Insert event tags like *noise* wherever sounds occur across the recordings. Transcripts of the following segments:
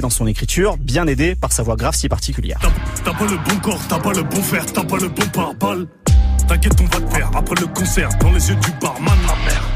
dans son écriture, bien aidé par sa voix grave si particulière. T'as pas le bon corps, t'as pas le bon fer, t'as pas le bon pare-balles. T'inquiète, on va te faire après le concert dans les yeux du barman, ma mère.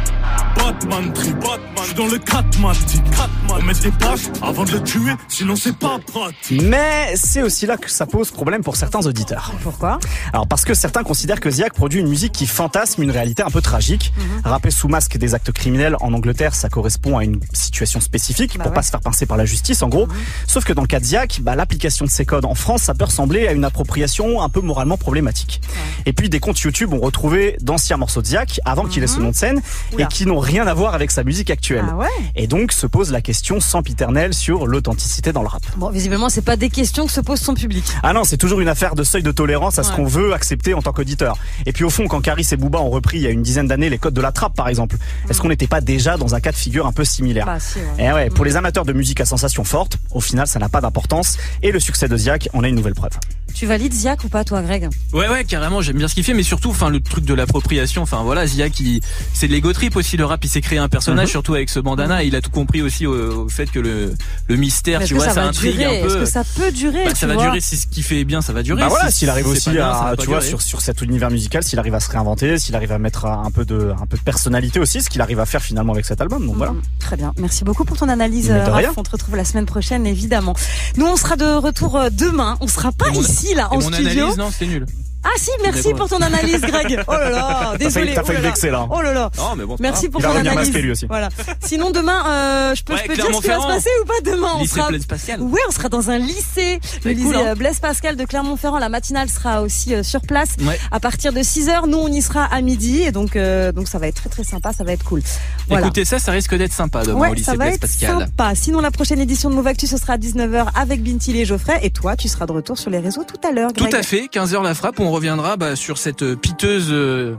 Batman, tri Batman, dans le Catmatic. On met des pages avant de le tuer, sinon c'est pas pratique. Mais c'est aussi là que ça pose problème pour certains auditeurs. Pourquoi? Alors parce que certains considèrent que Ziak produit une musique qui fantasme une réalité un peu tragique. Mhm. Rapper sous masque des actes criminels en Angleterre, ça correspond à une situation spécifique Bah pour ouais. pas se faire pincer par la justice en gros. Sauf que dans le cas de Ziak, bah, l'application de ces codes en France, ça peut ressembler à une appropriation un peu moralement problématique. Et puis des comptes YouTube ont retrouvé d'anciens morceaux de Ziak avant qu'il ait ce nom de scène Oula. et qui n'ont rien à voir avec sa musique actuelle. Ah ouais Et donc se pose la question sempiternelle sur l'authenticité dans le rap. Bon, visiblement, c'est pas des questions que se pose son public. Ah non, c'est toujours une affaire de seuil de tolérance à ce qu'on veut accepter en tant qu'auditeur. Et puis au fond, quand Caris et Booba ont repris il y a une dizaine d'années les codes de la trappe, par exemple, est-ce qu'on n'était pas déjà dans un cas de figure un peu similaire Bah, si, ouais. Eh ouais, pour les amateurs de musique à sensation forte, au final, ça n'a pas d'importance. Et le succès de Ziak en est une nouvelle preuve. Tu valides Ziak ou pas, toi, Greg Ouais ouais carrément j'aime bien ce qu'il fait mais surtout enfin le truc de l'appropriation enfin voilà Zia qui c'est de l'ego trip aussi le rap il s'est créé un personnage Mhm. surtout avec ce bandana et il a tout compris aussi au, au fait que le le mystère tu vois ça intrigue durer? Un Est-ce peu que ça peut durer Bah, tu ça va durer si ce qui fait bien ça va durer Bah voilà, Si- s'il arrive aussi bien, à, tu vois, durer. sur, sur cet univers musical, s'il arrive à se réinventer, s'il arrive à mettre un peu de, un peu de personnalité aussi, ce qu'il arrive à faire finalement avec cet album. Donc voilà. Mm, Très bien. Merci beaucoup pour ton analyse, euh. Raph. On te retrouve la semaine prochaine, évidemment. Nous, on sera de retour euh, demain. On sera pas Et mon- ici, là, en mon studio. analyse non c'était nul Ah si, merci pour ton analyse, Greg. *laughs* Oh là là, désolé. t'as oh failli là là. vexer là. Oh là là. non mais bon Merci pour ton analyse. masqué, lui aussi. Voilà. Sinon demain, euh, je peux, Ouais, je peux dire ce qui va se passer ou pas demain. On lycée sera. Blaise Pascal Ouais, on sera dans un lycée, le lycée cool, hein. euh, Blaise Pascal de Clermont-Ferrand. La matinale sera aussi euh, sur place Ouais. à partir de 6 h Nous, on y sera à midi, et donc euh, donc ça va être très très sympa, ça va être cool. Voilà. écoutez ça ça risque d'être sympa demain Ouais, au ça lycée va Blaise être Pascal sympa. Sinon, la prochaine édition de Move Actu, ce sera à 19h avec Bintili et Geoffrey. Et toi, tu seras de retour sur les réseaux tout à l'heure. Tout à fait, 15h la frappe, on reviendra bah, sur cette euh, piteuse euh,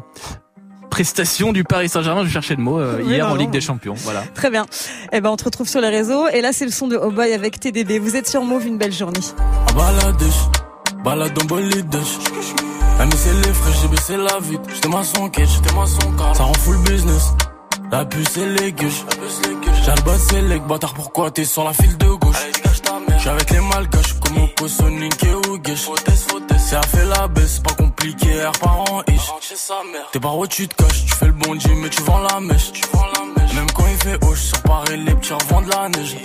prestation du Paris Saint-Germain, je cherchais le mot, euh, Oui, hier non, en Ligue non. des Champions. Voilà. Très bien. Eh ben, on te retrouve sur les réseaux. Et là, c'est le son de Oh Boy avec TDB. Vous êtes sur Move, une belle journée. Bolidèche. Elle c'est les fraîches, j'ai baissé la vitre. J'étais maçon quai, j'étais maçon car. Ça rend full business. La puce et les gueuches. J'ai le bas c'est les bâtard, pourquoi t'es sur la file de gauche? J'suis avec les malgaches, comme au Sonic et ou Guèche. Si elle fait la baisse, pas compliqué, air parent ish. T'es par où tu te caches, tu fais le bon Dieu, mais tu vends la mèche. Même quand il fait hoche, sur Paris, les petits revendent la neige.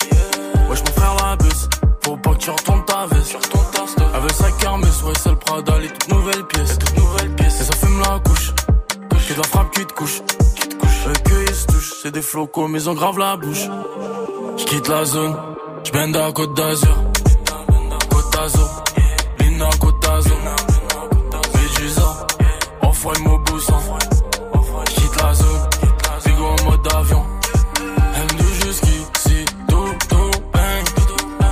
Wesh mon frère la baisse. Faut pas que tu retournes ta veste. Veut sa kermesse Ouais c'est le Prada Les toutes nouvelles pièces. Toutes nouvelles pièces. Et ça fume la couche. Que de la frappe qui te couche. Eux que ils se touchent C'est des flocos mais ils ont grave la bouche. J'quitte la zone J'bende à Côte d'Azur Côte d'Azur Lina Côte d'Azur Médusa Off-white Mobusa J'quitte la zone Bigo en mode avion M2 jusqu'ici, tout, tout, bang.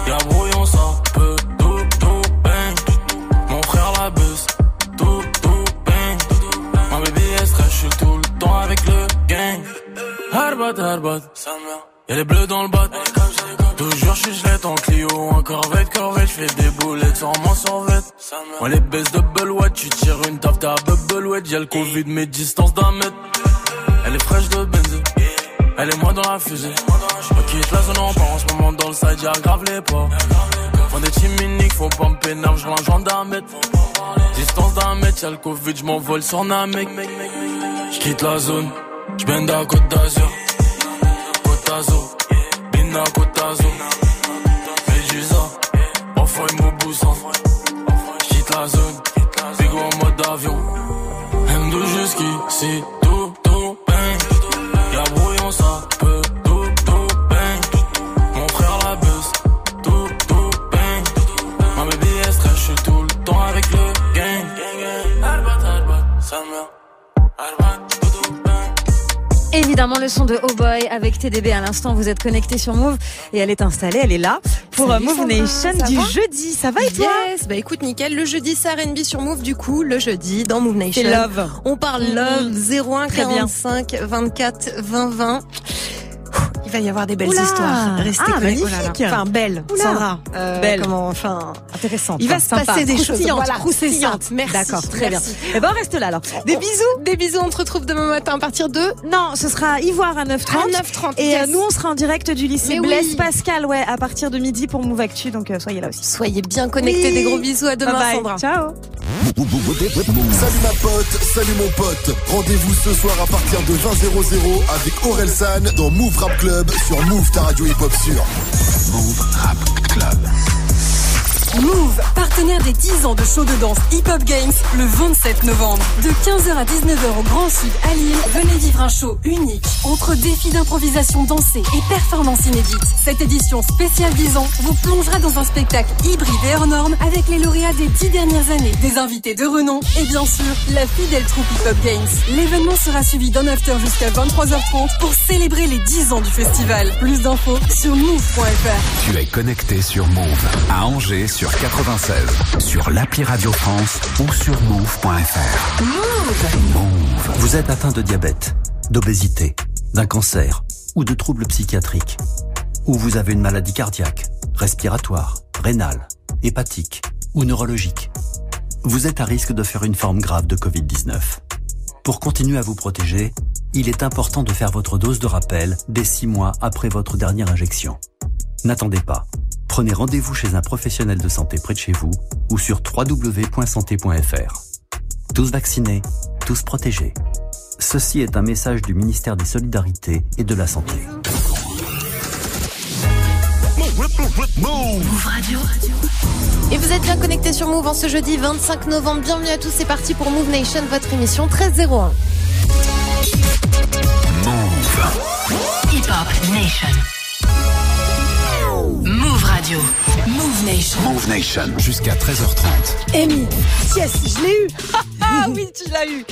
Y'a brouillon, ça peut, tout, tout, bang. Mon frère la buzz, tout, tout, bang. Ma baby est stress, j'suis tout le temps avec le gang. Harbat, harbat, y'a les bleus dans le bat. Toujours chuchelette en Clio, en corvette, corvette, j'fais des boulettes sans m'en survette. On les baisse double what, tu tires une taf, t'as bubble wet, y'a le Covid, mes distances d'un mètre. Elle est fraîche de benzine. Elle est moi dans la fusée. Je quitte la zone en part en ce moment dans le side, y'a grave les pas. Font des chiminiques, faut pas me pénal, je un gendarme. Distance d'un mètre, y'a le Covid, je sur Namek. Je quitte la zone, je à Côte d'Azur. Côte d'Azur, Bina Côte d'Azur. Jusqu'ici, tout, tout, bang. Y'a brouillon, ça Évidemment, le son de Oh Boy avec TDB à l'instant. Vous êtes connecté sur Move et elle est installée, elle est là pour Salut, euh, Move Nation du jeudi. Ça va et toi Yes, bah écoute nickel, le jeudi c'est R&B sur Move du coup, le jeudi dans Move Nation. Love. On parle Mhm. love 01 Très bien. 45 24 20 20. Il va y avoir des belles Oula. histoires. Restez Ah, connectés. magnifique. Enfin, belle, Oula. Sandra. Euh, Belle. Comment, enfin, Intéressant. il va se passer des choses. Voilà. Merci. D'accord, très Merci. bien. Eh ben, on reste là alors. Des bisous. Des bisous. On te retrouve demain matin à partir de Non, ce sera Ivoire à 9h30. à 9h30. Et yes. euh, nous, on sera en direct du lycée Mais oui. Blaise Pascal, ouais, à partir de midi pour Move Actu. Donc, euh, soyez là aussi. Soyez bien connectés. Oui. Des gros bisous. À demain, Bye bye. Sandra. Ciao. Salut salut mon pote. Rendez-vous ce soir à partir de 20 00 avec Aurel San dans Move Rap Club sur Move ta radio hip hop sur Move Rap Club. Move, partenaire des 10 ans de show de danse Hip Hop Games le 27 novembre. De 15h à 19h au Grand Sud à Lille, venez vivre un show unique entre défis d'improvisation dansée et performances inédites. Cette édition spéciale 10 ans vous plongera dans un spectacle hybride et hors norme avec les lauréats des 10 dernières années, des invités de renom et bien sûr la fidèle troupe Hip Hop Games. L'événement sera suivi d'un after jusqu'à 23h30 pour célébrer les 10 ans du festival. Plus d'infos sur move.fr. Tu es connecté sur Move à Angers sur 96, sur l'appli Radio France ou sur move.fr. Move. Vous êtes atteint de diabète, d'obésité, d'un cancer ou de troubles psychiatriques. Ou vous avez une maladie cardiaque, respiratoire, rénale, hépatique ou neurologique. Vous êtes à risque de faire une forme grave de Covid-19. Pour continuer à vous protéger, il est important de faire votre dose de rappel dès 6 mois après votre dernière injection. N'attendez pas. Prenez rendez-vous chez un professionnel de santé près de chez vous ou sur www.santé.fr. Tous vaccinés, tous protégés. Ceci est un message du ministère des Solidarités et de la Santé. Et vous êtes bien connectés sur Move en ce jeudi 25 novembre. Bienvenue à tous. C'est parti pour Move Nation, votre émission 1301. Hip Hop Nation. Move Radio. Move Nation. Move Nation jusqu'à 13h30. Amy, yes, je l'ai eu. *laughs* Ah oui, tu l'as eu.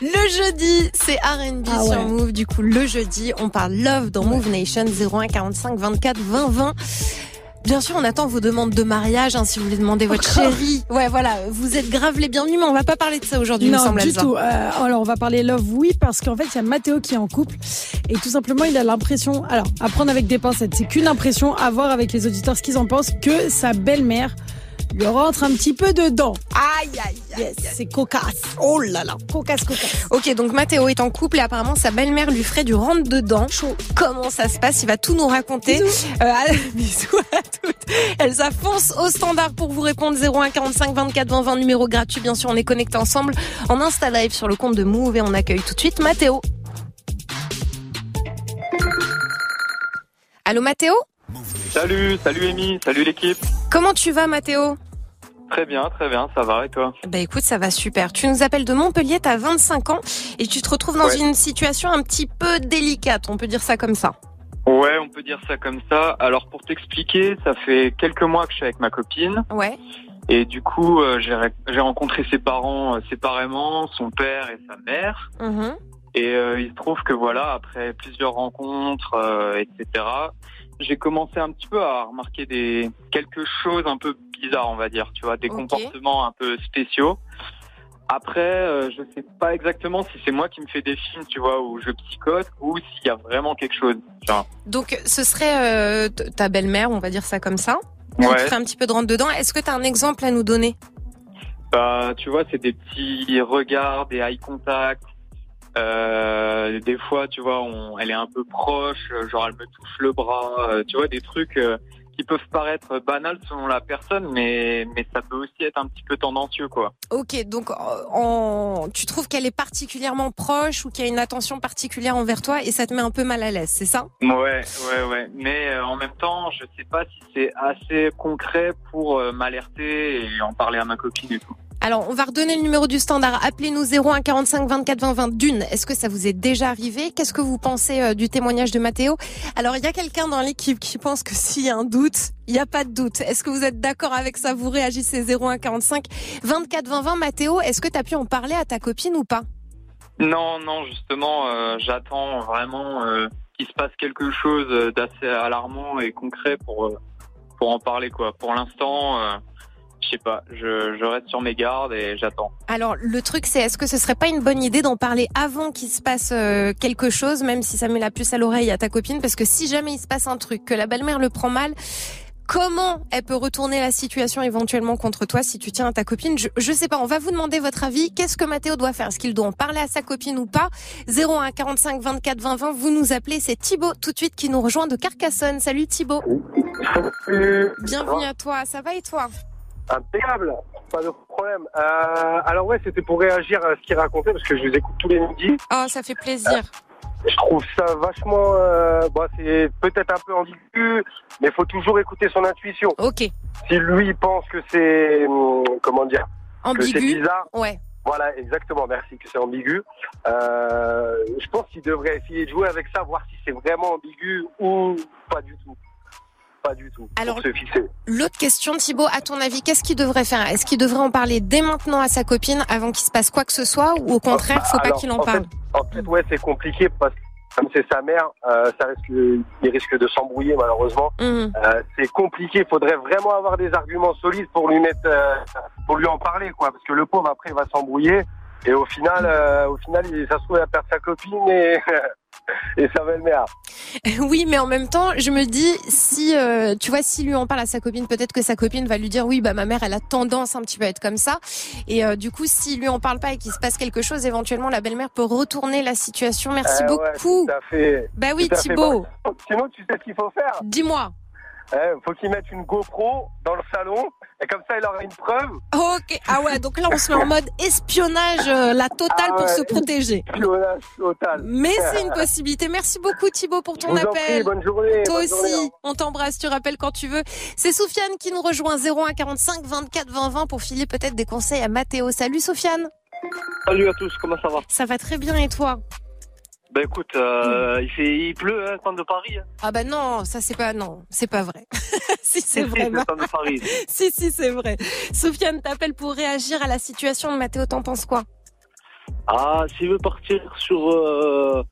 Le jeudi, c'est R&B Ah sur ouais. Move. Du coup, le jeudi, on parle love dans Move Nation 01 45 24 20 20. Bien sûr, on attend vos demandes de mariage, hein, si vous voulez demander votre chérie. Ouais, voilà, vous êtes grave les bienvenus, mais on va pas parler de ça aujourd'hui, Non, du tout. Euh, alors, on va parler love, oui, parce qu'en fait, il y a Mathéo qui est en couple. Et tout simplement, il a l'impression, alors, à prendre avec des pincettes, c'est qu'une impression, à voir avec les auditeurs ce qu'ils en pensent, que sa belle-mère lui rentre un petit peu dedans. Aïe, aïe, aïe. Yes, c'est cocasse. Oh là là. Cocasse, cocasse. Ok, donc Mathéo est en couple et apparemment sa belle-mère lui ferait du rentre dedans. Comment ça se passe? Il va tout nous raconter. Bisous. Euh, à- *laughs* bisous à toutes. Elsa fonce au standard pour vous répondre 01 45 24 20 20 numéro gratuit. Bien sûr, on est connectés ensemble en Insta Live sur le compte de Move et on accueille tout de suite Mathéo. Allô Mathéo Salut, salut Amy, salut l'équipe. Comment tu vas Mathéo Très bien, très bien, ça va et toi Bah écoute, ça va super. Tu nous appelles de Montpellier, t'as 25 ans et tu te retrouves dans Ouais. une situation un petit peu délicate, on peut dire ça comme ça. Ouais, on peut dire ça comme ça. Alors pour t'expliquer, ça fait quelques mois que je suis avec ma copine Ouais. et du coup euh, j'ai ré- j'ai rencontré ses parents euh, séparément, son père et sa mère. Mhm. Et euh, il se trouve que voilà, après plusieurs rencontres, etc., j'ai commencé un petit peu à remarquer des quelque chose un peu bizarre, on va dire, tu vois, des comportements un peu spéciaux. Après, euh, je sais pas exactement si c'est moi qui me fais des films, tu vois, où je psychote, ou s'il y a vraiment quelque chose. Donc ce serait euh, ta belle-mère, on va dire ça comme ça. Ouais. te ferait un petit peu de rentre dedans. Est-ce que tu as un exemple à nous donner? Bah, tu vois, c'est des petits regards, des eye contact. Euh, des fois, tu vois, on, elle est un peu proche, euh, genre elle me touche le bras. euh, tu vois, des trucs euh, qui peuvent paraître banals selon la personne, mais mais ça peut aussi être un petit peu tendancieux, quoi. Ok, donc euh, en... tu trouves qu'elle est particulièrement proche ou qu'il y a une attention particulière envers toi et ça te met un peu mal à l'aise, c'est ça? Ouais, ouais, ouais. Mais euh, en même temps, je sais pas si c'est assez concret pour m'alerter et en parler à ma copine et tout. Alors, on va redonner le numéro du standard. Appelez-nous 01 45 24 20 20 d'une. Est-ce que ça vous est déjà arrivé? Qu'est-ce que vous pensez euh, du témoignage de Mathéo Alors, il y a quelqu'un dans l'équipe qui pense que s'il y a un doute, il n'y a pas de doute. Est-ce que vous êtes d'accord avec ça? Vous réagissez 01 45 24 20 20. Mathéo, est-ce que tu as pu en parler à ta copine ou pas? Non, non, justement, euh, j'attends vraiment euh, qu'il se passe quelque chose d'assez alarmant et concret pour pour en parler quoi. Pour l'instant, je sais pas, je, je reste sur mes gardes et j'attends. Alors le truc c'est est-ce que ce serait pas une bonne idée d'en parler avant qu'il se passe euh, quelque chose, même si ça met la puce à l'oreille à ta copine, parce que si jamais il se passe un truc, que la belle-mère le prend mal, comment elle peut retourner la situation éventuellement contre toi si tu tiens à ta copine? Je, je sais pas, on va vous demander votre avis. Qu'est-ce que Mathéo doit faire? Est-ce qu'il doit en parler à sa copine ou pas? 01 45 24 20 20, vous nous appelez, c'est Thibaut tout de suite qui nous rejoint de Carcassonne. Salut Thibaut. Bienvenue à toi, ça va et toi? Impeccable, pas de problème. Euh, alors ouais, c'était pour réagir à ce qu'il racontait parce que je vous écoute tous les midis. Oh, ça fait plaisir. Je trouve ça vachement, euh, bon, c'est peut-être un peu ambigu, mais il faut toujours écouter son intuition. Ok. Si lui pense que c'est, hum, comment dire, que c'est Ambigu. bizarre. Ouais. Voilà, exactement. Merci que c'est ambigu. Euh, je pense qu'il devrait essayer de jouer avec ça, voir si c'est vraiment ambigu ou pas du tout. Pas du tout. Alors- pour se fixer. L'autre question, Thibaut, à ton avis, qu'est-ce qu'il devrait faire? Est-ce qu'il devrait en parler dès maintenant à sa copine avant qu'il se passe quoi que ce soit ou au contraire, faut pas qu'il en parle? En fait, ouais, c'est compliqué parce que comme c'est sa mère, euh, ça risque, il risque de s'embrouiller malheureusement. Mhm. Euh, c'est compliqué. Il faudrait vraiment avoir des arguments solides pour lui mettre, euh, pour lui en parler, quoi. Parce que le pauvre après il va s'embrouiller et au final, au final, ça se trouve il va perdre sa copine et *laughs* et sa belle-mère. *laughs* Oui, mais en même temps, je me dis si euh, tu vois, si lui en parle à sa copine, peut-être que sa copine va lui dire oui, bah ma mère, elle a tendance un petit peu à être comme ça. Et euh, du coup, si lui en parle pas et qu'il se passe quelque chose, éventuellement la belle-mère peut retourner la situation. Merci ouais, beaucoup. tout à fait. Bah oui. Thibaut. Sinon, tu sais ce qu'il faut faire. Dis-moi. Il faut qu'il mette une GoPro dans le salon et comme ça, il aura une preuve. Ok. Ah ouais, donc là on se met en mode espionnage euh, la totale Ah pour ouais, se protéger. Espionnage total. Mais c'est une possibilité. Merci beaucoup Thibaut pour ton Je vous en appel. prie, bonne journée, Toi bonne aussi, journée, hein. on t'embrasse, tu rappelles quand tu veux. C'est Soufiane qui nous rejoint 01 45 24 20 20 pour filer peut-être des conseils à Mathéo. Salut Soufiane. Salut à tous, comment ça va? Ça va très bien et toi? Ben écoute, euh, il fait, il pleut, hein, temps de Paris. Hein. Ah bah non, ça c'est pas non, c'est pas vrai. *laughs* si c'est *laughs* vrai. de Paris. *laughs* si si c'est vrai. Soufiane t'appelle pour réagir à la situation de Mathéo, t'en penses quoi? Ah, s'il veut partir sur euh,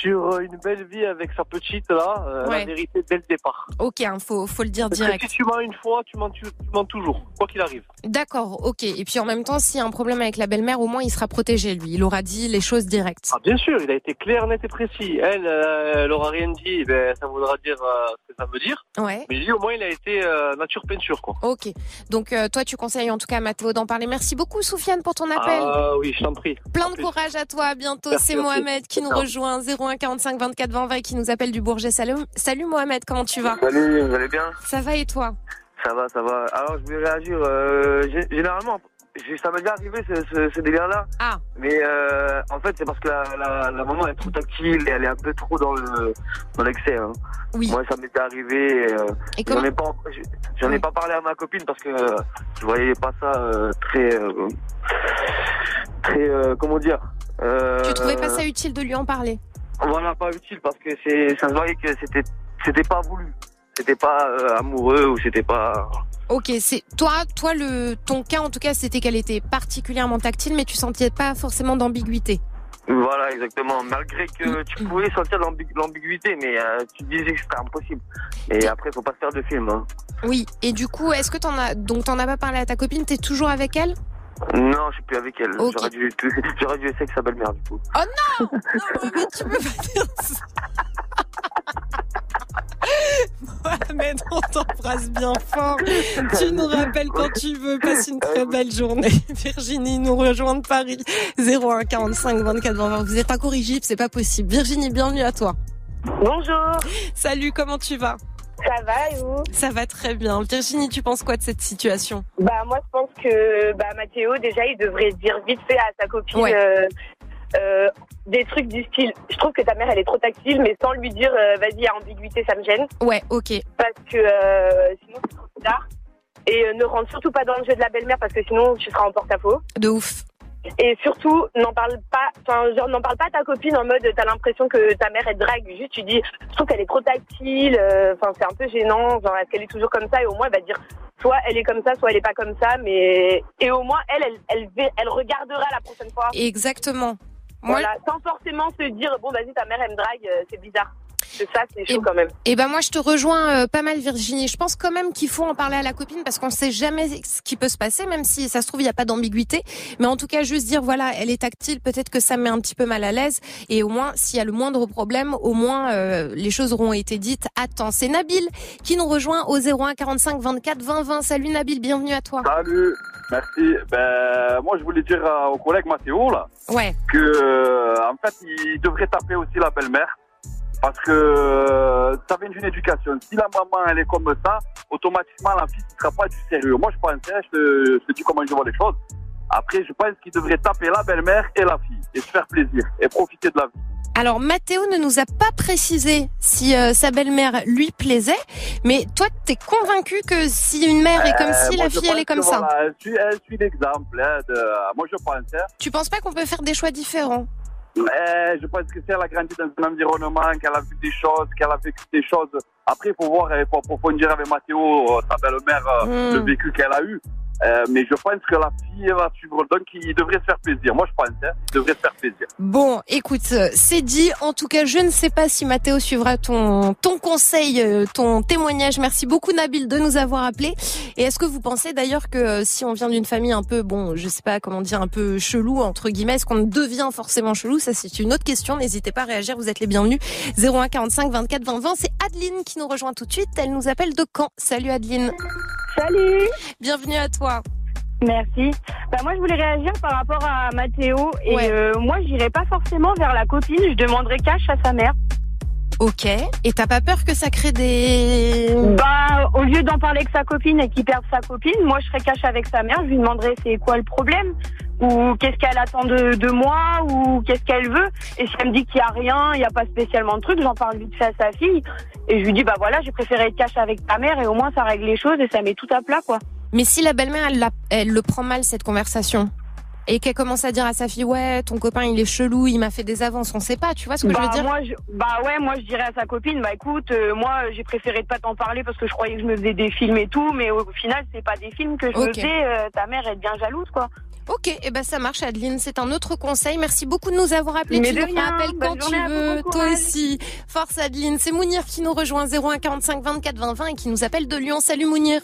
sur une belle vie avec sa petite là, euh, Ouais. la vérité dès le départ. Ok, hein, faut faut le dire Parce que direct. si tu mens une fois, tu mens, tu, tu mens toujours, quoi qu'il arrive. D'accord, ok. Et puis en même temps, s'il y a un problème avec la belle-mère, au moins il sera protégé lui. Il aura dit les choses directes. Ah bien sûr, il a été clair, net et précis. Elle, euh, elle aura rien dit, ben ça voudra dire euh, ce que ça veut dire. Ouais. Mais lui au moins il a été euh, nature peinture quoi. Ok. Donc euh, toi, tu conseilles en tout cas à Mathéo d'en parler. Merci beaucoup, Soufiane, pour ton appel. Ah oui, je t'en prie. Plein de courage à toi. À bientôt. C'est. Mohamed qui nous rejoint 01 45 24 20 20 et qui nous appelle du Bourget. Salut, salut Mohamed. Comment tu vas? Salut, vous allez bien? Ça va et toi? Ça va, ça va. Alors, je voulais réagir. euh, gé- généralement, ça m'est déjà arrivé ce, ce, ce délire-là. Ah. Mais euh, en fait, c'est parce que la, la, la maman est trop tactile et elle est un peu trop dans le dans l'excès. Hein. Oui. Moi, ça m'était arrivé. Euh, Et j'en comment- ai pas, j'en ai pas parlé à ma copine parce que euh, je voyais pas ça euh, très euh, très comment dire. Tu trouvais pas ça utile de lui en parler? Voilà, pas utile parce que c'est, ça se voyait que c'était, c'était pas voulu. C'était pas euh, amoureux ou c'était pas. Ok, c'est toi, toi le ton cas en tout cas, c'était qu'elle était particulièrement tactile, mais tu sentais pas forcément d'ambiguïté. Voilà, exactement. Malgré que tu pouvais sentir l'ambi- l'ambiguïté, mais euh, tu disais que c'était impossible. Et après, faut pas se faire de film. Hein. Oui. Et du coup, est-ce que t'en as donc t'en as pas parlé à ta copine T'es toujours avec elle? Non, je suis plus avec elle. J'aurais dû, *laughs* j'aurais dû essayer avec sa belle-mère du coup. Oh non Non, mais tu peux pas dire ça. *laughs* Mohamed, on t'embrasse bien fort. Tu nous rappelles quand tu veux. Passe une très belle journée. *laughs* Virginie nous rejoint de Paris. 01 45 24 20. Vous êtes incorrigible, c'est pas possible. Virginie, bienvenue à toi. Bonjour. Salut, comment tu vas? Ça va et vous? Ça va très bien. Virginie, tu penses quoi de cette situation? Bah moi je pense que bah Mathéo déjà il devrait dire vite fait à sa copine Ouais. euh, euh, des trucs du style. Je trouve que ta mère elle est trop tactile mais sans lui dire euh, vas-y a ambiguïté ça me gêne Ouais, ok. parce que euh, sinon c'est trop tard. Et euh, ne rentre surtout pas dans le jeu de la belle-mère parce que sinon tu seras en porte-à-faux. De ouf. Et surtout, n'en parle pas, enfin, genre, n'en parle pas à ta copine en mode, t'as l'impression que ta mère, elle drague. Juste, tu dis, je trouve qu'elle est trop tactile, euh, enfin, c'est un peu gênant, genre, est-ce qu'elle est toujours comme ça? Et au moins, elle va dire, soit elle est comme ça, soit elle est pas comme ça, mais, et au moins, elle, elle, elle, va- elle regardera la prochaine fois. Exactement. Voilà, sans forcément se dire, bon, vas-y, ta mère, elle me drague, euh, c'est bizarre. C'est ça, c'est chaud quand même. Et ben moi je te rejoins euh, pas mal Virginie. Je pense quand même qu'il faut en parler à la copine parce qu'on sait jamais ce qui peut se passer, même si ça se trouve il n'y a pas d'ambiguïté. Mais en tout cas juste dire voilà elle est tactile, peut-être que ça me met un petit peu mal à l'aise. Et au moins s'il y a le moindre problème, au moins euh, les choses auront été dites. Attends, c'est Nabil qui nous rejoint au 01 45 24 20 20. Salut Nabil, bienvenue à toi. Salut, merci. Ben, moi, je voulais dire euh, au collègue Mathéo, là, Ouais. que, euh, en fait, il devrait taper aussi la belle-mère. Parce que euh, ça vient d'une éducation. Si la maman, elle est comme ça, automatiquement, la fille ne sera pas du sérieux. Moi, je pense, hein, je te, je te dis comment je vois les choses. Après, je pense qu'il devrait taper la belle-mère et la fille. Et se faire plaisir. Et profiter de la vie. Alors Mathéo ne nous a pas précisé si euh, sa belle-mère lui plaisait, mais toi t'es convaincu que si une mère est comme Euh, si, la fille elle est comme ça? voilà, elle suit, l'exemple. hein, moi, je pense. hein. Tu penses pas qu'on peut faire des choix différents? Mais je pense que si elle a grandi dans un environnement, qu'elle a vu des choses, qu'elle a vécu des choses. Après, il faut voir, il faut approfondir avec Mathéo, euh, sa belle-mère, euh, Mm. le vécu qu'elle a eu. Euh, mais je pense que la fille va suivre. Donc, il devrait se faire plaisir. Moi, je pense, hein, il devrait se faire plaisir. Bon, écoute, euh, c'est dit. En tout cas, je ne sais pas si Mathéo suivra ton ton conseil, euh, ton témoignage. Merci beaucoup Nabil de nous avoir appelés. Et est-ce que vous pensez d'ailleurs que euh, si on vient d'une famille un peu, bon, je sais pas comment dire, un peu chelou entre guillemets, est-ce qu'on devient forcément chelou? Ça, c'est une autre question. N'hésitez pas à réagir. Vous êtes les bienvenus. 01 45 24 20 20. C'est Adeline qui nous rejoint tout de suite. Elle nous appelle de Caen. Salut Adeline. Salut. Bienvenue à toi. Merci. Bah moi je voulais réagir par rapport à Mathéo et euh, moi j'irai pas forcément vers la copine, je demanderai cash à sa mère. Ok. Et t'as pas peur que ça crée des Bah au lieu d'en parler avec sa copine et qu'il perde sa copine, moi je serais cash avec sa mère, je lui demanderais c'est quoi le problème? Ou qu'est-ce qu'elle attend de, de moi ou qu'est-ce qu'elle veut et si elle me dit qu'il y a rien, il y a pas spécialement de truc, j'en parle vite fait à sa fille et je lui dis bah voilà, j'ai préféré être cash avec ta mère et au moins ça règle les choses et ça met tout à plat quoi. Mais si la belle-mère, elle, la- elle le prend mal cette conversation et qu'elle commence à dire à sa fille ouais ton copain il est chelou il m'a fait des avances on sait pas tu vois ce que je bah, veux dire? moi, je, bah ouais, moi je dirais à sa copine, bah écoute, euh, moi j'ai préféré de pas t'en parler parce que je croyais que je me faisais des films et tout, mais au final c'est pas des films que je me faisais. euh, ta mère est bien jalouse quoi. Ok, et ben ça marche Adeline, c'est un autre conseil. Merci beaucoup de nous avoir appelés. Mais tu nous rien, rappelles bonne quand tu veux. Toi courage. aussi. Force Adeline. C'est Mounir qui nous rejoint 01 45 24 20 20 et qui nous appelle de Lyon. Salut Mounir.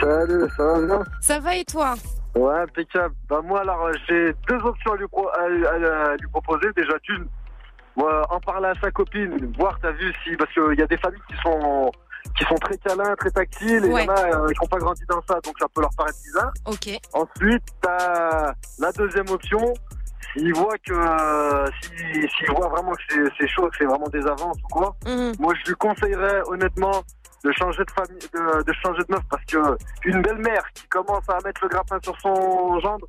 Salut, ça va bien? Ça va et toi? Ouais, impeccable. Bah moi alors euh, j'ai deux options à lui, pro- à, à- à lui proposer. Déjà d'une, en parler à sa copine, voir t'as vu si parce qu'il y a des familles qui sont qui sont très câlins, très tactiles, et il Ouais. y en a euh, qui n'ont pas grandi dans ça, donc ça peut leur paraître bizarre. Ok. Ensuite, t'as la deuxième option. S'il voit que euh, si- s'il voit vraiment que c'est- c'est chaud, que c'est vraiment des avances ou quoi, Mhm. moi je lui conseillerais honnêtement de changer de famille, de, de changer de meuf parce que une belle-mère qui commence à mettre le grappin sur son gendre,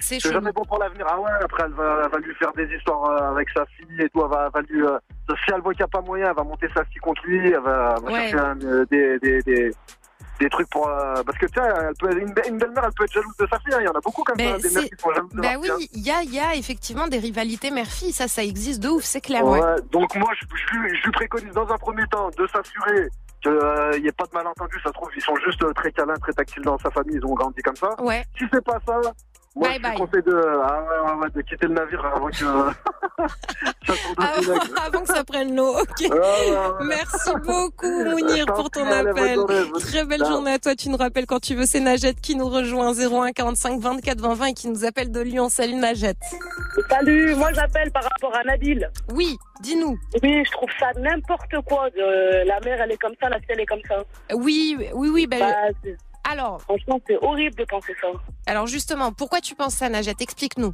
c'est jamais bon pour l'avenir. Ah ouais, après elle va, elle va lui faire des histoires euh, avec sa fille et tout. Elle va, lui, euh, si elle voit qu'il n'y a pas moyen, elle va monter sa fille contre lui. Elle va, elle va Ouais. chercher un, euh, des, des, des, des trucs pour. euh, parce que tu sais, une, be- une belle-mère, elle peut être jalouse de sa fille. hein. Il y en a beaucoup comme Ben, ça, des mères qui sont jalouses de Bah leur oui, hein. il y a, il y a effectivement des rivalités mère-fille. Ça, ça existe de ouf, c'est clair. Ouais, Ouais. donc moi, je, je lui, je lui préconise dans un premier temps de s'assurer qu'il n'y ait pas de malentendu. Ça se trouve, ils sont juste très câlins, très tactiles dans sa famille, ils ont grandi comme ça. Ouais. Si c'est pas ça, moi, Bye je bye. conseille de, ah ouais, ouais, ouais, de quitter le navire avant que *laughs* Avant, avant que ça prenne l'eau. Ok. Ouais, ouais, ouais. Merci beaucoup, Mounir, pour ton appel. Très belle journée à toi. Tu nous rappelles quand tu veux. C'est Najette qui nous rejoint 01 45 24 20 20 et qui nous appelle de Lyon. Salut Najette. Salut, moi j'appelle par rapport à Nabil. Oui, dis-nous. Oui, je trouve ça n'importe quoi. De... La mère elle est comme ça, la elle est comme ça. Oui, oui, oui. Ben, Bah, alors, franchement, c'est horrible de penser ça. alors justement, pourquoi tu penses ça, Najette Explique-nous.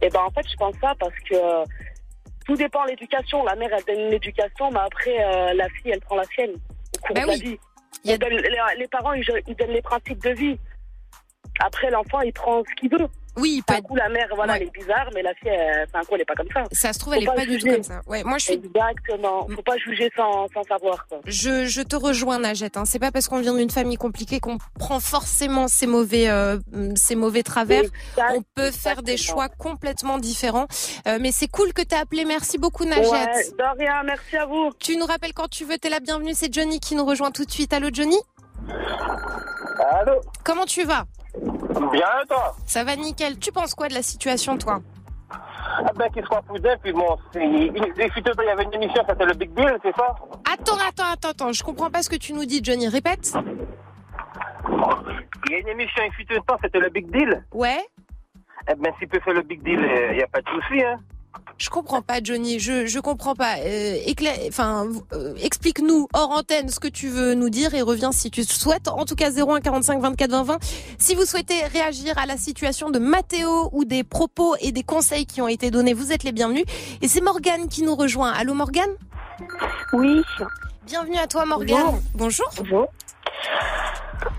Et ben en fait, je pense ça parce que euh, tout dépend de l'éducation. La mère elle donne une éducation, mais après euh, la fille elle prend la sienne au cours Bah de la vie. Donne- les, les parents ils, ils donnent les principes de vie. Après l'enfant il prend ce qu'il veut. Oui, un coup la mère voilà elle est bizarre, mais la fille elle, enfin, un coup elle est pas comme ça. Ça se trouve, Faut elle est pas du tout comme ça. Ouais, moi je suis exactement. Faut pas juger sans, sans savoir. Quoi. Je, je te rejoins, Najette. Hein. C'est pas parce qu'on vient d'une famille compliquée qu'on prend forcément ses mauvais, euh, ses mauvais travers. On peut faire des choix complètement différents. Euh, mais c'est cool que tu as appelé. Merci beaucoup, Najette. Ouais, de rien, merci à vous. Tu nous rappelles quand tu veux. T'es la bienvenue. C'est Johnny qui nous rejoint tout de suite. Allô, Johnny? Allô? Comment tu vas? Bien, toi Ça va nickel. Tu penses quoi de la situation, toi Ah ben, qu'ils soient poudins, puis bon, c'est- il il fut un temps, il y avait une émission, c'était le Big Deal, c'est ça Attends, attends, attends, attends. Je comprends pas ce que tu nous dis, Johnny. Répète. Il y a une émission, il fut un temps, c'était le Big Deal. Ouais. Eh ben, s'il peut faire le Big Deal, il n'y a pas de souci, hein. Je comprends pas, Johnny. Je je comprends pas. Euh, enfin, euh, explique-nous hors antenne ce que tu veux nous dire et reviens si tu souhaites. En tout cas, 01 45 24 20 20. Si vous souhaitez réagir à la situation de Mathéo ou des propos et des conseils qui ont été donnés, vous êtes les bienvenus. Et c'est Morgane qui nous rejoint. Allô, Morgane? Oui. Bienvenue à toi, Morgane. Bonjour. Bonjour.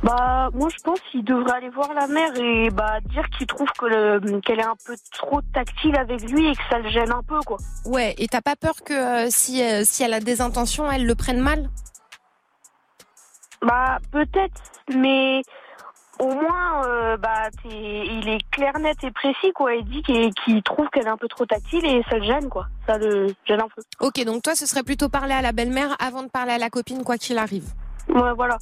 Bah, moi, je pense qu'il devrait aller voir la mère et bah dire qu'il trouve que le- qu'elle est un peu trop tactile avec lui et que ça le gêne un peu, quoi. Ouais. Et t'as pas peur que euh, si euh, si elle a des intentions, elle le prenne mal? Bah, peut-être, mais au moins, euh, bah, t'es- il est clair, net et précis, quoi. Il dit qu'il qu'il trouve qu'elle est un peu trop tactile et ça le gêne, quoi. Ça le gêne un peu. Ok, donc toi, ce serait plutôt parler à la belle-mère avant de parler à la copine, quoi qu'il arrive. Ouais, voilà.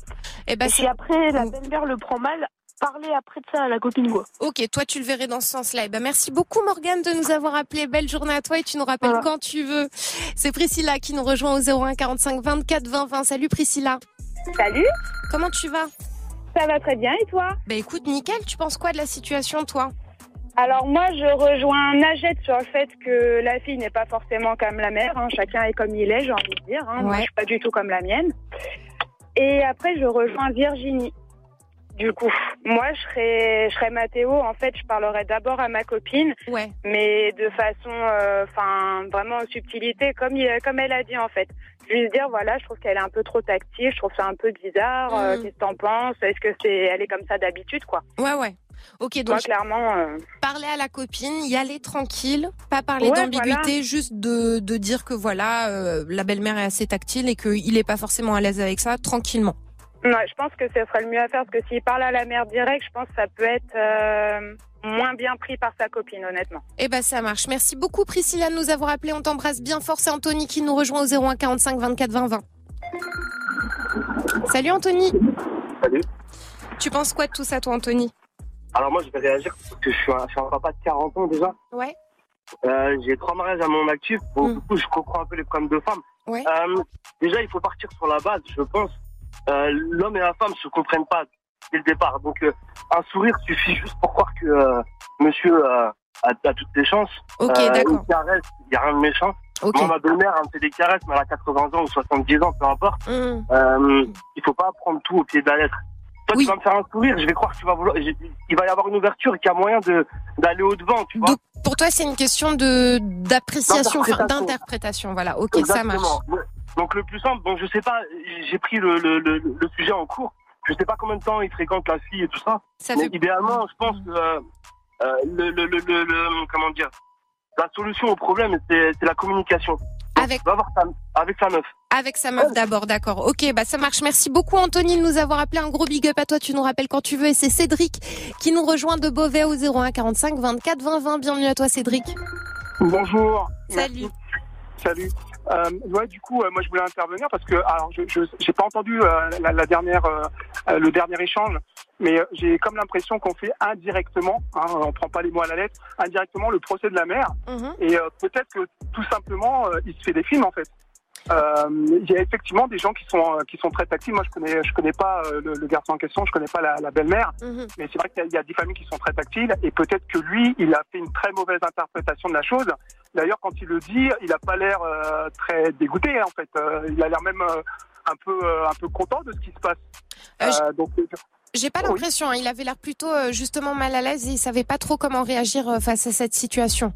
Et ben, si après la belle-mère le prend mal, parler après de ça à la copine, quoi. Ok, toi tu le verrais dans ce sens-là. Eh ben merci beaucoup Morgane de nous avoir appelé. Belle journée à toi et tu nous rappelles quand tu veux. C'est Priscilla qui nous rejoint au 01 45 24 20 20. Salut Priscilla. Salut. Comment tu vas? Ça va très bien et toi? Bah écoute, nickel. Tu penses quoi de la situation toi? Alors moi, je rejoins Najette sur le fait que la fille n'est pas forcément comme la mère. hein. Chacun est comme il est, j'ai envie de dire. hein. Moi, je suis pas du tout comme la mienne. Et après, je rejoins Virginie. Du coup, moi, je serais, je serais Mathéo. En fait, je parlerais d'abord à ma copine, Ouais. mais de façon, euh, enfin, vraiment en subtilité, comme, il- comme elle a dit en fait. Juste dire, voilà, je trouve qu'elle est un peu trop tactile, je trouve ça un peu bizarre. euh, Mm. Qu'est-ce que t'en penses? Est-ce que c'est, elle est comme ça d'habitude, quoi? Ouais, ouais. Ok, donc Moi, clairement. euh, parler à la copine, y aller tranquille, pas parler Ouais, d'ambiguïté, voilà. juste de, de dire que voilà, euh, la belle-mère est assez tactile et qu'il est pas forcément à l'aise avec ça, tranquillement. Ouais, je pense que ce serait le mieux à faire parce que s'il parle à la mère direct, je pense que ça peut être euh, moins bien pris par sa copine, honnêtement. Eh ben ça marche. Merci beaucoup Priscilla de nous avoir appelé. On t'embrasse bien fort. C'est Anthony qui nous rejoint au 01 45 24 20 20. Salut Anthony. Salut. Tu penses quoi de tout ça toi Anthony? Alors moi, je vais réagir parce que je suis un, je suis un papa de 40 ans déjà. Ouais. Euh, j'ai trois mariages à mon actif. Bon, Du coup, je comprends un peu les problèmes de femmes. Ouais. Euh, déjà, il faut partir sur la base, je pense. Euh, L'homme et la femme se comprennent pas dès le départ. Donc, euh, un sourire suffit juste pour croire que euh, monsieur euh, a, a toutes ses chances. Ok, d'accord. Une caresse, il n'y a rien de méchant. Ok. Moi, ma belle-mère, elle me fait des caresses, mais elle a 80 ans ou 70 ans, peu importe. Mm. Euh, il faut pas prendre tout au pied de la lettre. Toi, tu vas me faire un sourire, je vais croire que tu vas vouloir. Il va y avoir une ouverture et qu'il y a moyen de d'aller au devant, tu vois. Donc pour toi c'est une question de d'appréciation, D'interprétation. Voilà. Ok, ça marche. Exactement. Donc le plus simple, bon, je sais pas, j'ai pris le, le, le, le sujet en cours. Je sais pas combien de temps il fréquente la fille et tout ça. Ça mais fait- idéalement, je pense que euh, euh, le, le, le, le, le- comment dire, la solution au problème, c'est la communication. Avec avoir sa, avec sa meuf. Avec sa meuf d'abord, d'accord. Ok, bah ça marche. Merci beaucoup Anthony de nous avoir appelé. Un gros big up à toi. Tu nous rappelles quand tu veux. Et c'est Cédric qui nous rejoint de Beauvais au 01 45 24 20 20. Bienvenue à toi Cédric. Bonjour. Salut. Salut. Euh, ouais, du coup, euh, moi, je voulais intervenir parce que, alors, je, j'ai pas entendu euh, la, la dernière, euh, le dernier échange, mais j'ai comme l'impression qu'on fait indirectement, hein, on prend pas les mots à la lettre, indirectement le procès de la mère. Mhm. Et peut-être que tout simplement, il se fait des films en fait. Euh, Il y a effectivement des gens qui sont euh, qui sont très tactiles. Moi, je connais je connais pas euh, le, le garçon en question, je connais pas la, la belle-mère, Mhm. mais c'est vrai qu'il y, a- il y a des familles qui sont très tactiles et peut-être que lui, il a fait une très mauvaise interprétation de la chose. D'ailleurs, quand il le dit, il a pas l'air euh, très dégoûté en fait. Euh, il a l'air même euh, un peu un peu content de ce qui se passe. Donc J'ai pas l'impression. hein. Il avait l'air plutôt justement mal à l'aise et il savait pas trop comment réagir face à cette situation.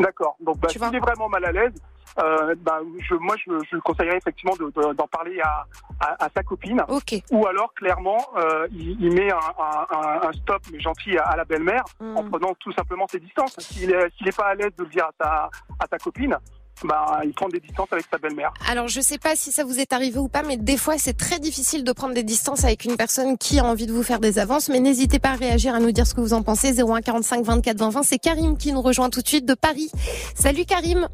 D'accord. Donc, bah, s'il est vraiment mal à l'aise, euh, bah, je, moi, je, je le conseillerais effectivement de- de- d'en parler à, à, à sa copine. Ou alors, clairement, euh, il, il met un, un- un- stop, mais gentil, à, à la belle-mère, Mm. en prenant tout simplement ses distances. S'il est, s'il est pas à l'aise de le dire à sa, à sa copine, bah, il prend des distances avec sa belle-mère. Alors je sais pas si ça vous est arrivé ou pas, mais des fois c'est très difficile de prendre des distances avec une personne qui a envie de vous faire des avances. Mais n'hésitez pas à réagir, à nous dire ce que vous en pensez. 01 45 24 20 20. C'est Karim qui nous rejoint tout de suite de Paris. Salut Karim.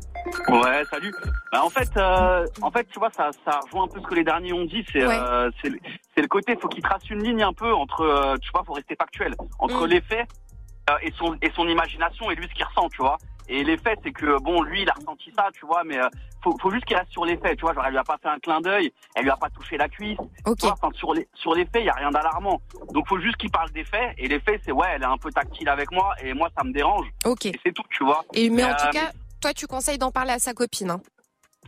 Ouais, salut. Bah, en fait, euh, en fait, tu vois, ça, ça rejoint un peu ce que les derniers ont dit. C'est, euh, c'est, le- c'est le côté, faut qu'il trace une ligne un peu entre, euh, tu vois, faut rester factuel entre Mm. les faits et son et son imagination et lui ce qu'il ressent, tu vois. Et les faits, c'est que bon, lui, il a ressenti ça, tu vois, mais euh, faut, faut juste qu'il reste sur les faits, tu vois. Genre, elle lui a pas fait un clin d'œil, elle lui a pas touché la cuisse. Ok. Tu vois, enfin, sur les sur les faits, il y a rien d'alarmant. Donc, faut juste qu'il parle des faits. Et les faits, c'est ouais, elle est un peu tactile avec moi, et moi, ça me dérange. Ok. Et c'est tout, tu vois. Et mais en Euh, tout cas, toi, tu conseilles d'en parler à sa copine. Hein.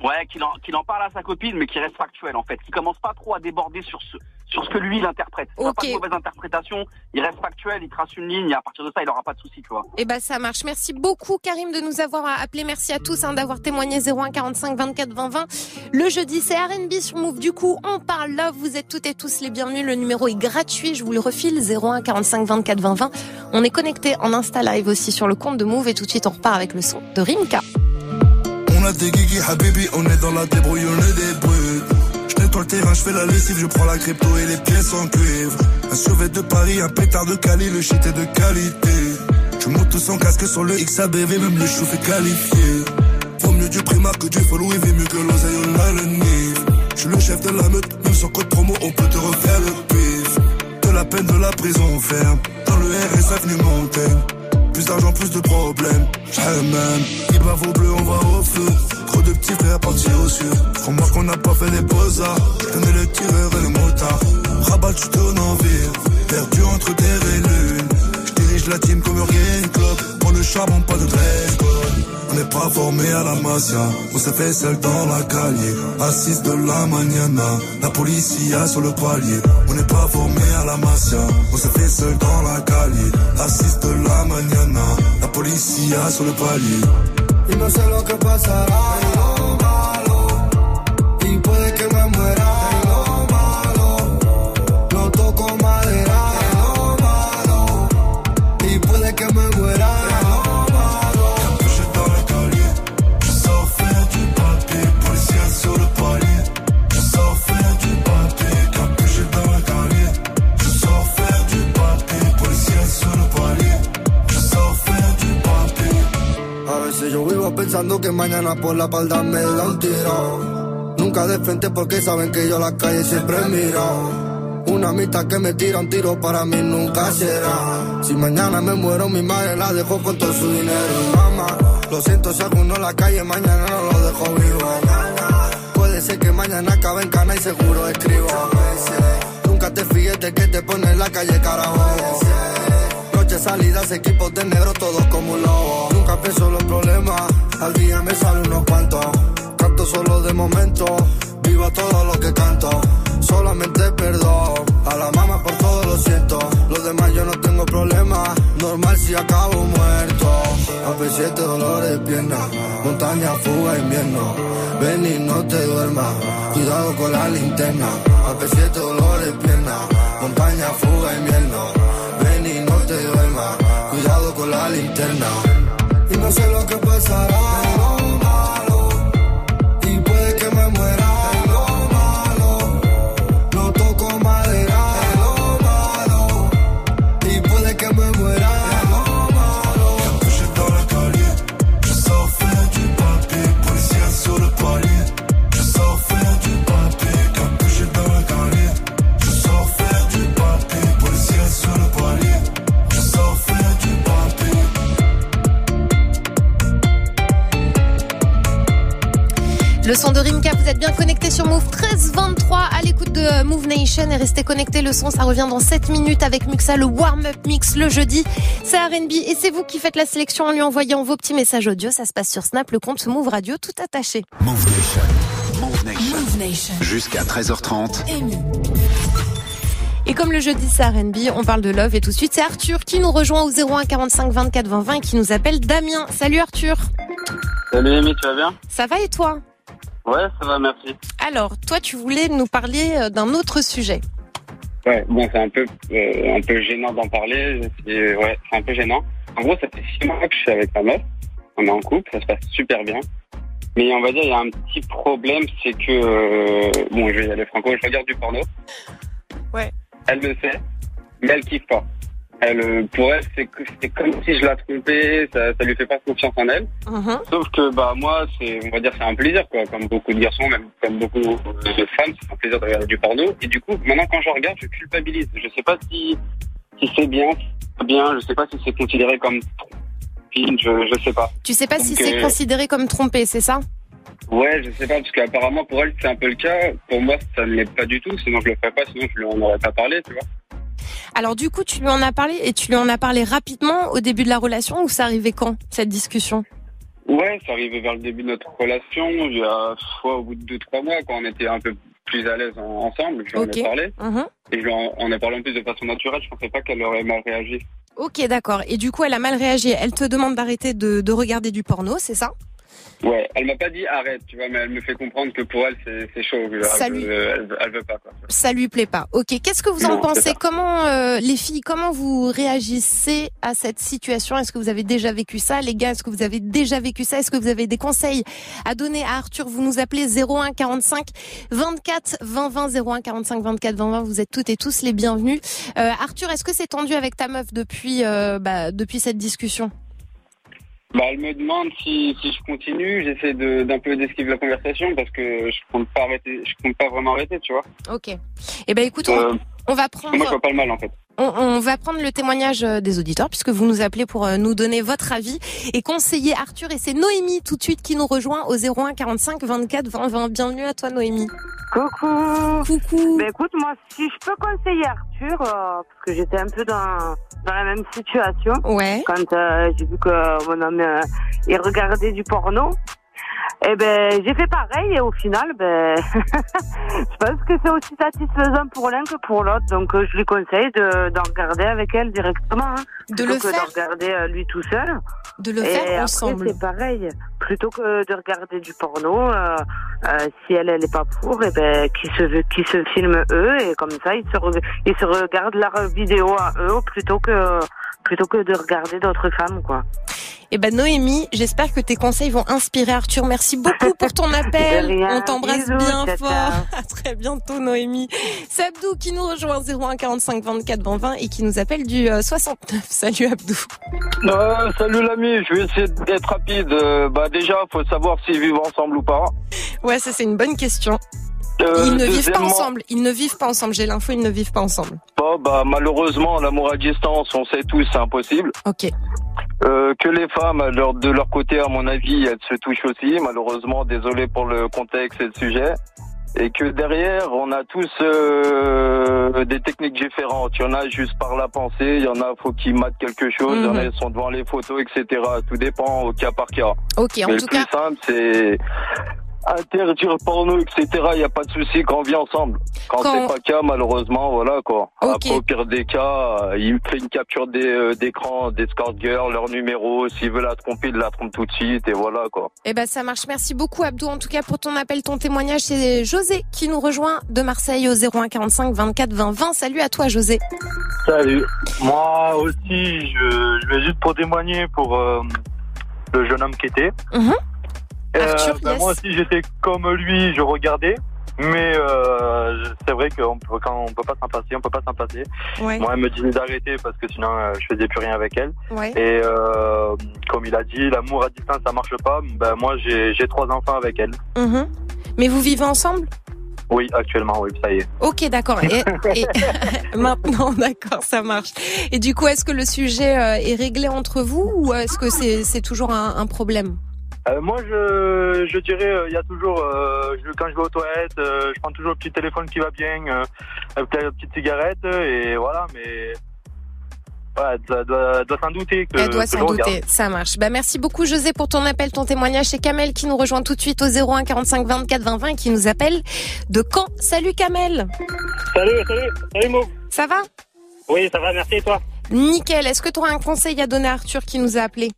Ouais, qu'il en, qu'il en parle à sa copine, mais qu'il reste factuel en fait. Qu'il commence pas trop à déborder sur ce, sur ce que lui il interprète. Il n'a pas de mauvaise interprétation, il reste factuel, il trace une ligne, et à partir de ça, il aura pas de soucis, tu vois. Eh ben ça marche. Merci beaucoup Karim de nous avoir appelé. Merci à tous hein, d'avoir témoigné 01 45 24 20 20. Le jeudi c'est R&B sur Move. Du coup on parle love. Vous êtes toutes et tous les bienvenus. Le numéro est gratuit. Je vous le refile 01 45 24 20 20. On est connecté en Insta Live aussi sur le compte de Move et tout de suite on repart avec le son de Rimka. On a des geeks habibi, on est dans la débrouille, on est des brutes. Nettoie le terrain, je fais la lessive, je prends la crypto et les pièces en cuivre. Un survêt de Paris, un pétard de Cali, le shit est de qualité. Je monte sans casque sur le XABV, même le chou fait qualifié. Vaut mieux du prima que du follow, il mieux que l'oseille, on le. Je suis le chef de la meute, même sans code promo, on peut te refaire le pif. De la peine, de la prison ferme, dans le RS avenue Montaigne. Plus d'argent, plus de problèmes. J'aime Il va au bleu, on va au feu. Trop de petits frères partir au sûr. Crois-moi qu'on n'a pas fait les beaux-arts. J'connais le tireur et le motard. Rabat, tu tournes en ville. Perdu entre terre et lune. J'dirige la team comme Urgen Club. Pour le charbon, pas de dress. On n'est pas formé à la mafia. On s'est fait seul dans la calier. Assise de la mañana. La policia sur le palier. On n'est pas formé à la mafia. On s'est fait seul dans la calier. Assise de la mañana. La policia sur le palier. Y no sé lo que pasará. Lo malo, y puede que me muera. Por la espalda me da un tiro. Nunca de frente porque saben que yo la calle siempre miro. Una amistad que me tira un tiro para mí nunca será. Si mañana me muero, mi madre la dejó con todo su dinero. Mamá, lo siento si alguno la calle mañana no lo dejo vivo. Puede ser que mañana acabe en cana y seguro escribo. Nunca te fíes que te pone en la calle carajo. Salidas, equipos de negro, todos como un lobo. Nunca pienso en los problemas, al día me sale unos cuantos. Canto solo de momento, vivo todo lo que canto. Solamente perdón, a la mamá por todo lo siento. Los demás yo no tengo problema, normal si acabo muerto. AP7 dolores de pierna, montaña, fuga, invierno. Ven y no te duermas, cuidado con la linterna. AP7 dolores de pierna, montaña, fuga, invierno. Ven y no te duermas, cuidado con la linterna. Sé lo que pasará. Move 1323 à l'écoute de Move Nation et restez connectés. Le son, ça revient dans 7 minutes avec Muxa, le warm-up mix le jeudi. C'est R&B et c'est vous qui faites la sélection en lui envoyant vos petits messages audio. Ça se passe sur Snap, le compte Move Radio, tout attaché. Move Nation. Move Nation. Move Nation. Jusqu'à 13h30. Amy. Et comme le jeudi c'est R&B, on parle de love et tout de suite c'est Arthur qui nous rejoint au 01 45 24 20 20 et qui nous appelle Damien. Salut Arthur. Salut Amy, tu vas bien? Ça va et toi? Ouais, ça va, merci. Alors, toi tu voulais nous parler euh, d'un autre sujet. Ouais, bon, c'est un peu, euh, un peu gênant d'en parler. C'est, ouais, c'est un peu gênant. En gros, ça fait six mois que je suis avec ma meuf. On est en couple, ça se passe super bien. Mais on va dire, il y a un petit problème, c'est que, euh, bon, je vais y aller franco, je regarde du porno. Ouais. Elle le sait, mais elle kiffe pas. Elle, euh, pour elle, c'est comme si je la trompais, ça, ça lui fait pas confiance en elle. Sauf que bah moi, c'est, on va dire, c'est un plaisir quoi. Comme beaucoup de garçons, même comme beaucoup de femmes, c'est un plaisir de regarder du porno. Et du coup, maintenant quand je regarde, je culpabilise. Je sais pas si si c'est bien, si bien. Je sais pas si c'est considéré comme copine, je, je sais pas. Tu sais pas si c'est euh, considéré comme trompé, c'est ça? Ouais, je sais pas, parce qu'apparemment pour elle c'est un peu le cas. Pour moi, ça ne l'est pas du tout, sinon je le ferais pas, sinon je lui en aurais pas parlé, tu vois. Alors du coup, tu lui en as parlé et tu lui en as parlé rapidement au début de la relation ou ça arrivait quand cette discussion? Ouais, c'est arrivé vers le début de notre relation, il y a soit au bout de deux trois mois, quand on était un peu plus à l'aise en- ensemble, je lui en ai parlé. Mhm. Et je lui en, on a parlé en plus de façon naturelle, je pensais pas qu'elle aurait mal réagi. Ok, d'accord. Et du coup, elle a mal réagi. Elle te demande d'arrêter de, de regarder du porno, c'est ça? Ouais, elle m'a pas dit arrête, tu vois, mais elle me fait comprendre que pour elle c'est chaud. Elle, Ça veut- lui- elle, veut- elle veut pas quoi. Ça lui plaît pas. Ok. Qu'est-ce que vous en Non, pensez. Comment euh, les filles, comment vous réagissez à cette situation? Est-ce que vous avez déjà vécu ça, les gars Est-ce que vous avez déjà vécu ça? Est-ce que vous avez des conseils à donner à Arthur? Vous nous appelez 01 45 24 20 20 01 45 24 20 20. Vous êtes toutes et tous les bienvenus. Euh, Arthur, est-ce que c'est tendu avec ta meuf depuis euh, bah, depuis cette discussion? Bah, elle me demande si, si je continue, j'essaie de- d'un peu d'esquiver la conversation parce que je compte pas arrêter, je compte pas vraiment arrêter, tu vois. Ok. Eh ben écoute, on, Euh, on va Moi, je prendre. vois pas le mal en fait. On, on va prendre le témoignage euh, des auditeurs puisque vous nous appelez pour euh, nous donner votre avis et conseiller Arthur et c'est Noémie tout de suite qui nous rejoint au 01 45 24 20 20. Bienvenue à toi Noémie. Coucou. Coucou. Ben écoute, moi, si je peux conseiller Arthur, euh, parce que j'étais un peu dans, dans la même situation. Ouais. Quand euh, j'ai vu que mon homme, euh, il regardait du porno. Eh ben, j'ai fait pareil et au final, ben, *laughs* je pense que c'est aussi satisfaisant pour l'un que pour l'autre. Donc, euh, je lui conseille de, d'en regarder avec elle directement. Hein, De plutôt le que faire. de regarder euh, lui tout seul. De le Et faire après, ensemble. c'est pareil. Plutôt que de regarder du porno, euh, euh, si elle, elle est pas pour, et ben, qui se, qui se filment eux, et comme ça, ils se, re- ils se regardent leur vidéo à eux, plutôt que, plutôt que de regarder d'autres femmes, quoi. Eh ben Noémie, j'espère que tes conseils vont inspirer Arthur. Merci beaucoup pour ton *laughs* appel. On t'embrasse bien fort. À très bientôt Noémie. C'est Abdou qui nous rejoint 01 45 24 20 20 et qui nous appelle du euh, 69. *laughs* Salut Abdou. Euh, salut l'ami, je vais essayer d'être rapide. Euh, bah déjà, faut savoir s'ils vivent ensemble ou pas. Ouais, ça c'est une bonne question. Euh, Ils ne vivent pas ensemble. Ils ne vivent pas ensemble. J'ai l'info, ils ne vivent pas ensemble. Bah malheureusement, l'amour à distance, on sait tous, c'est impossible. Ok. Euh, que les femmes, leur- de leur côté, à mon avis, elles se touchent aussi. Malheureusement, désolé pour le contexte et le sujet. Et que derrière, on a tous euh, des techniques différentes. Il y en a juste par la pensée, il y en a faut qu'ils matent quelque chose, il y en a Mhm. ils sont devant les photos, etc. Tout dépend au cas par cas. Ok, en Mais tout le plus simple, c'est interdire porno, etc. Il n'y a pas de souci quand on vit ensemble. Quand, Quand- c'est pas le cas, malheureusement, voilà quoi. Après, au pire des cas, euh, il me fait une capture des, euh, d'écran des escort girls, leur numéro. S'il veut la tromper, il la trompe tout de suite et voilà quoi. Eh ben ça marche. Merci beaucoup Abdou en tout cas pour ton appel, ton témoignage. C'est José qui nous rejoint de Marseille au 01 45 24 20 20. Salut à toi José. Salut. Moi aussi, je, je vais juste pour témoigner pour euh, le jeune homme qui était. Mhm. Euh, Arthur, ben, yes. Moi aussi, j'étais comme lui, je regardais. Mais euh, c'est vrai qu'on peut, quand on peut pas s'en passer, on peut pas s'en passer. Ouais. Moi, elle me disait d'arrêter parce que sinon, euh, je faisais plus rien avec elle. Ouais. Et euh, comme il a dit, l'amour à distance, ça marche pas. Ben moi, j'ai j'ai trois enfants avec elle. Mhm. Mais vous vivez ensemble? Oui, actuellement, oui, ça y est. Ok, d'accord. Et, *laughs* et- *laughs* maintenant, d'accord, ça marche. Et du coup, est-ce que le sujet euh, est réglé entre vous ou est-ce que c'est c'est toujours un, un problème? Euh, moi, je, je dirais, euh, il y a toujours, euh, je- quand je vais aux toilettes, euh, je prends toujours le petit téléphone qui va bien, euh, avec la petite cigarette, et voilà, mais ouais, elle doit, elle doit, s'en douter que, Elle doit s'en douter, regarde. ça marche. Bah merci beaucoup José pour ton appel, ton témoignage. C'est Kamel qui nous rejoint tout de suite au 01 45 24 20 20 et qui nous appelle de Caen. Salut Kamel. Salut, salut, salut Mo. Ça va? Oui, ça va, merci et toi? Nickel. Est-ce que tu auras un conseil à donner à Arthur qui nous a appelé?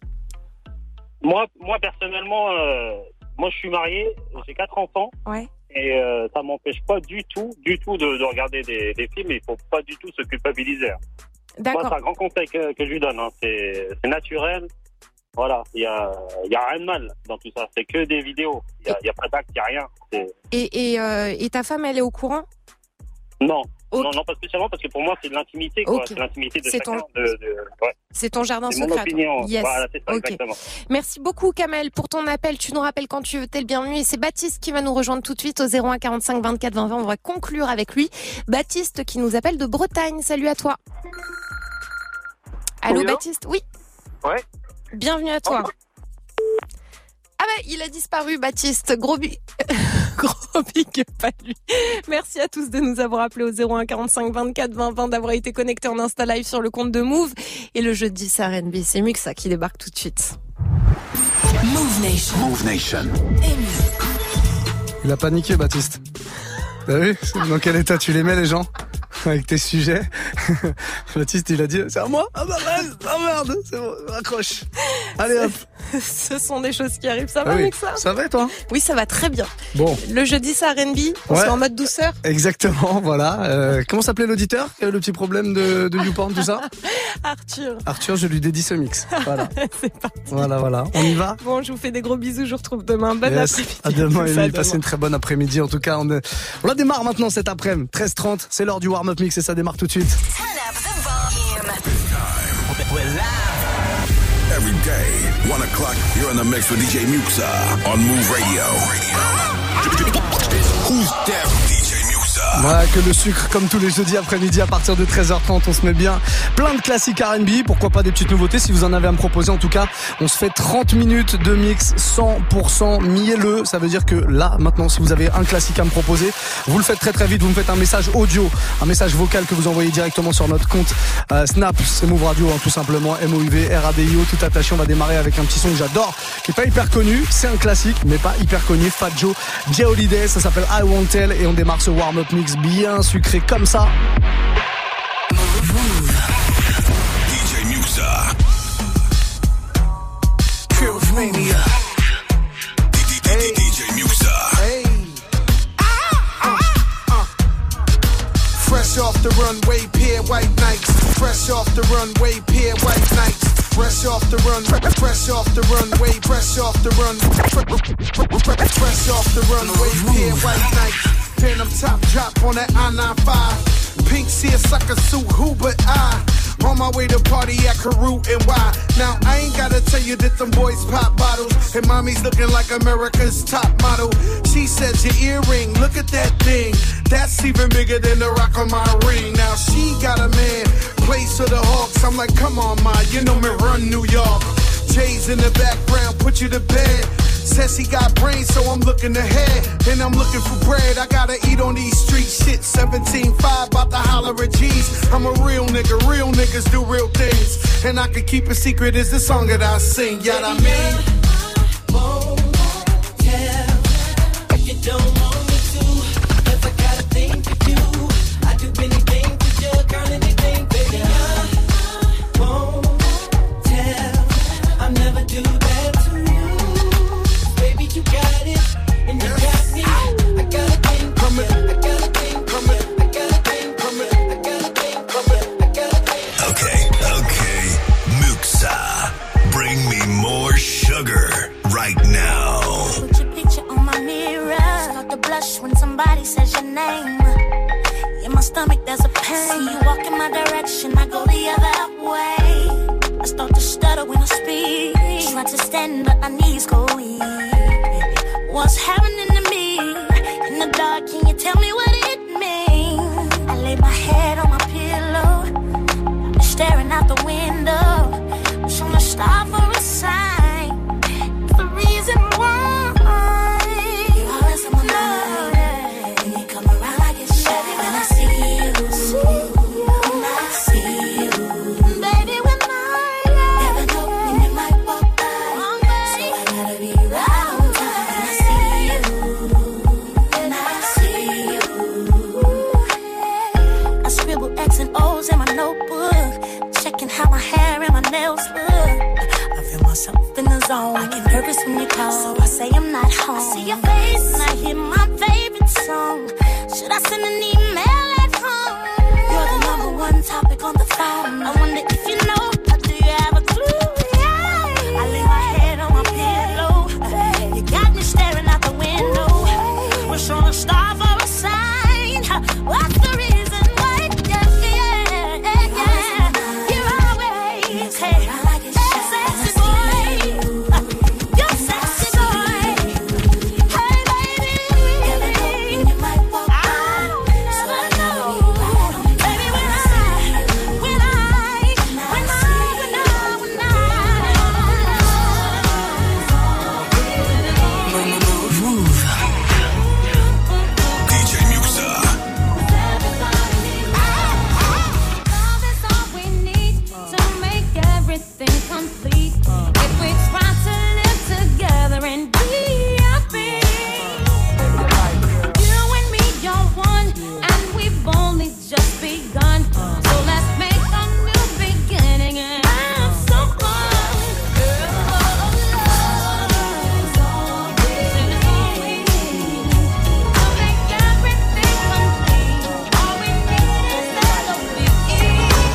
Moi, moi personnellement, euh, moi je suis marié, j'ai quatre enfants. Ouais. Et euh, ça m'empêche pas du tout, du tout de, de regarder des, des films. Il faut pas du tout se culpabiliser. Moi, D'accord. c'est un grand conseil que, que je lui donne. hein. C'est c'est naturel. Voilà, il y a, il y a rien de mal dans tout ça. C'est que des vidéos. Il y a, a pas d'acte, il y a rien. C'est- Et, et, euh, et ta femme, elle est au courant? Non. Non, non, pas spécialement parce que pour moi c'est de l'intimité. C'est l'intimité de chacun. ton- De, de- ouais. C'est ton jardin C'est mon secret. opinion. Yes. Voilà, c'est ça. Merci beaucoup Kamel pour ton appel. Tu nous rappelles quand tu veux, t'es le bienvenu. Et c'est Baptiste qui va nous rejoindre tout de suite au 01 45 24 20 20. On va conclure avec lui. Baptiste qui nous appelle de Bretagne. Salut à toi. Allô Oui, Baptiste? Oui. Ouais. Bienvenue à toi. Ah bah, il a disparu, Baptiste. Gros big, *laughs* gros big pas lui. Merci à tous de nous avoir appelés au 01 45 24 20 20, d'avoir été connectés en Insta Live sur le compte de Move. Et le jeudi, c'est R&B, c'est Muxa qui débarque tout de suite. Move Nation. Move Nation. Il a paniqué, Baptiste. T'as vu Dans quel état tu les mets, les gens Avec tes sujets. *laughs* Baptiste, il a dit, c'est à moi Ah bah merde, ah merde, c'est bon, raccroche. Allez hop. *laughs* Ce sont des choses qui arrivent. Ça Ah va, oui. Muxa Ça va, et toi? Oui, ça va très bien. Bon. Le jeudi, c'est R&B. On Ouais. en mode douceur. Exactement, voilà. Euh, comment s'appelait l'auditeur qui avait le petit problème de, de YouPorn, tout ça? *laughs* Arthur. Arthur, je lui dédie ce mix. Voilà. Voilà, voilà. On y va? Bon, je vous fais des gros bisous. Je vous retrouve demain. Bonne Yes. après-midi. À demain, demain. Passez une très bonne après-midi. En tout cas, on, est- on la démarre maintenant cet après-midi. 13h30, c'est l'heure du warm-up mix et ça démarre tout de suite. Every day, 1 o'clock, you're in the mix with DJ Muxa on Move Radio. Who's that? Voilà, que le sucre, comme tous les jeudis après-midi à partir de 13h30, on se met bien plein de classiques R&B, pourquoi pas des petites nouveautés si vous en avez à me proposer. En tout cas, on se fait 30 minutes de mix 100% mielleux. Ça veut dire que là, maintenant, si vous avez un classique à me proposer, vous le faites très très vite. Vous me faites un message audio, un message vocal que vous envoyez directement sur notre compte euh, Snap, c'est Move Radio, hein, tout simplement. M-O-U-V, R-A-D-I-O, tout attaché. On va démarrer avec un petit son que j'adore, qui est pas hyper connu. C'est un classique, mais pas hyper connu. Fat Joe, ça s'appelle I Won't Tell et on démarre ce warm-up mix bien sucré comme ça. DJ Muxa. Kills Mania. DJ Muxa. Hey. Fresh off the runway, pair white nights. Fresh off the runway, pair white nights. Fresh off the run, fresh off the runway, fresh off the run, fresh off the runway, pair white nights. Phantom top drop on that I-95. Pink seersucker suit, who but I? On my way to party at Carew and why? Now I ain't gotta tell you that them boys pop bottles and mommy's looking like America's top model. She says your earring, look at that thing. That's even bigger than the rock on my ring. Now she got a man, plays for the Hawks. I'm like, come on, ma, you know me run New York. Jay's in the background, put you to bed. Says he got brains, so I'm looking ahead. And I'm looking for bread. I gotta eat on these streets. Shit, 17.5, about to holler at G's. I'm a real nigga, real niggas do real things. And I can keep a secret, is the song that I sing. Yeah, I mean. Name. In my stomach, there's a pain. See you walk in my direction, I go the other way. I start to stutter when I speak. Try to stand, but my knees go weak. What's happening to me? In the dark, can you tell me what it means? I lay my head on my pillow, staring out the window. Phone. I wonder